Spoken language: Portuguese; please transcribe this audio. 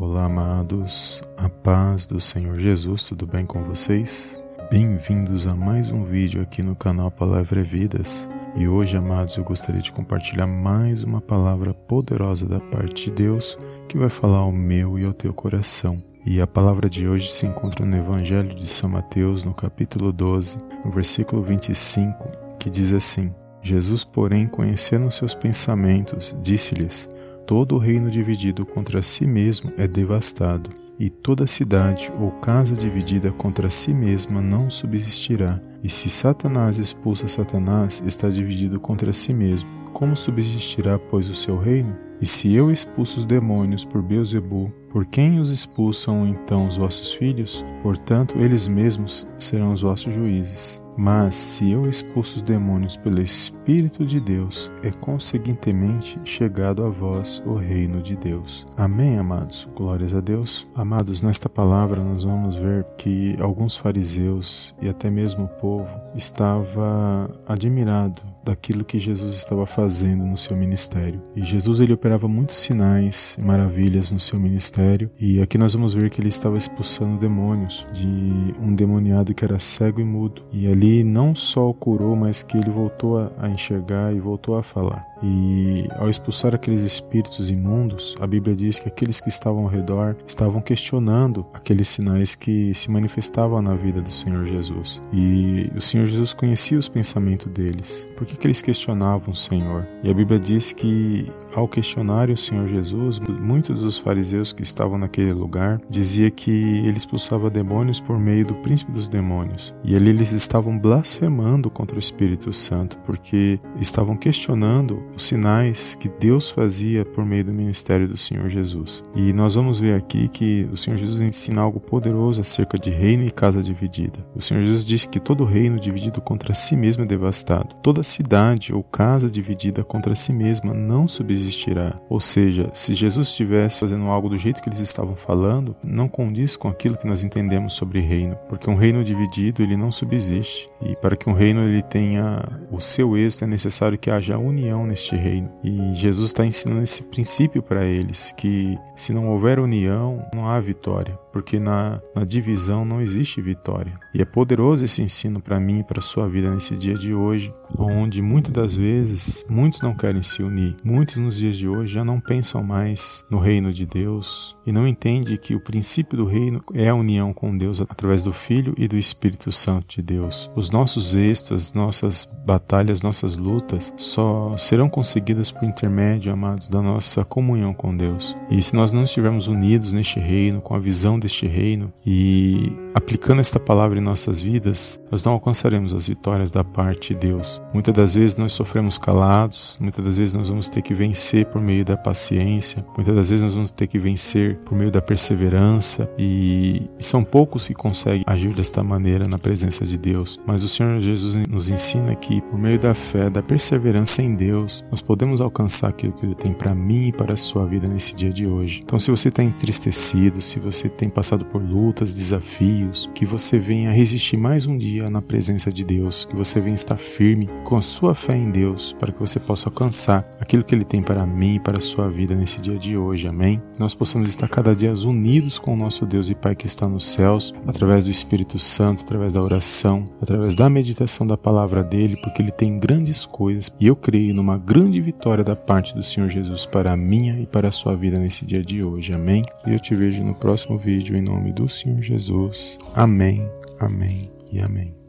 Olá, amados, a paz do Senhor Jesus, tudo bem com vocês? Bem-vindos a mais um vídeo aqui no canal Palavra Vidas. E hoje, amados, eu gostaria de compartilhar mais uma palavra poderosa da parte de Deus que vai falar ao meu e ao teu coração. E a palavra de hoje se encontra no Evangelho de São Mateus, no capítulo 12, no versículo 25, que diz assim: Jesus, porém, conhecendo seus pensamentos, disse-lhes: Todo reino dividido contra si mesmo é devastado, e toda cidade ou casa dividida contra si mesma não subsistirá. E se Satanás expulsa Satanás, está dividido contra si mesmo. Como subsistirá, pois, o seu reino? E se eu expulso os demônios por Beuzebu, por quem os expulsam então os vossos filhos? Portanto, eles mesmos serão os vossos juízes. Mas se eu expulso os demônios pelo Espírito de Deus, é conseguintemente chegado a vós o reino de Deus. Amém, amados? Glórias a Deus. Amados, nesta palavra nós vamos ver que alguns fariseus e até mesmo o povo estava admirado daquilo que Jesus estava fazendo no seu ministério. E Jesus ele operava muitos sinais e maravilhas no seu ministério, e aqui nós vamos ver que ele estava expulsando demônios de um demoniado que era cego e mudo. E ali não só o curou, mas que ele voltou a enxergar e voltou a falar. E ao expulsar aqueles espíritos imundos, a Bíblia diz que aqueles que estavam ao redor estavam questionando aqueles sinais que se manifestavam na vida do Senhor Jesus. E o Senhor Jesus conhecia os pensamentos deles. Por que, que eles questionavam o Senhor? E a Bíblia diz que ao questionar o Senhor Jesus, muitos dos fariseus que estavam naquele lugar dizia que ele expulsava demônios por meio do príncipe dos demônios. E ali eles estavam blasfemando contra o Espírito Santo, porque estavam questionando os sinais que Deus fazia por meio do ministério do Senhor Jesus. E nós vamos ver aqui que o Senhor Jesus ensina algo poderoso acerca de reino e casa dividida. O Senhor Jesus disse que todo reino dividido contra si mesmo é devastado. Toda ou casa dividida contra si mesma não subsiste existirá. Ou seja, se Jesus estivesse fazendo algo do jeito que eles estavam falando, não condiz com aquilo que nós entendemos sobre reino, porque um reino dividido ele não subsiste. E para que um reino ele tenha o seu êxito é necessário que haja união neste reino. E Jesus está ensinando esse princípio para eles, que se não houver união, não há vitória porque na, na divisão não existe vitória. E é poderoso esse ensino para mim e para sua vida nesse dia de hoje, onde muitas das vezes muitos não querem se unir. Muitos nos dias de hoje já não pensam mais no reino de Deus e não entendem que o princípio do reino é a união com Deus através do Filho e do Espírito Santo de Deus. Os nossos êxtases, nossas batalhas, nossas lutas só serão conseguidas por intermédio, amados, da nossa comunhão com Deus. E se nós não estivermos unidos neste reino, com a visão deste reino e aplicando esta palavra em nossas vidas, nós não alcançaremos as vitórias da parte de Deus. Muitas das vezes nós sofremos calados, muitas das vezes nós vamos ter que vencer por meio da paciência, muitas das vezes nós vamos ter que vencer por meio da perseverança e, e são poucos que conseguem agir desta maneira na presença de Deus. Mas o Senhor Jesus nos ensina que por meio da fé, da perseverança em Deus, nós podemos alcançar aquilo que Ele tem para mim e para a sua vida nesse dia de hoje. Então, se você está entristecido, se você tem passado por lutas, desafios, que você venha resistir mais um dia na presença de Deus, que você venha estar firme com a sua fé em Deus, para que você possa alcançar aquilo que Ele tem para mim e para a sua vida nesse dia de hoje, amém? Que nós possamos estar cada dia unidos com o nosso Deus e Pai que está nos céus, através do Espírito Santo, através da oração, através da meditação da palavra dele, porque Ele tem grandes coisas e eu creio numa grande vitória da parte do Senhor Jesus para a minha e para a sua vida nesse dia de hoje, amém? E eu te vejo no próximo vídeo em nome do Senhor Jesus. Amém, amém e amém.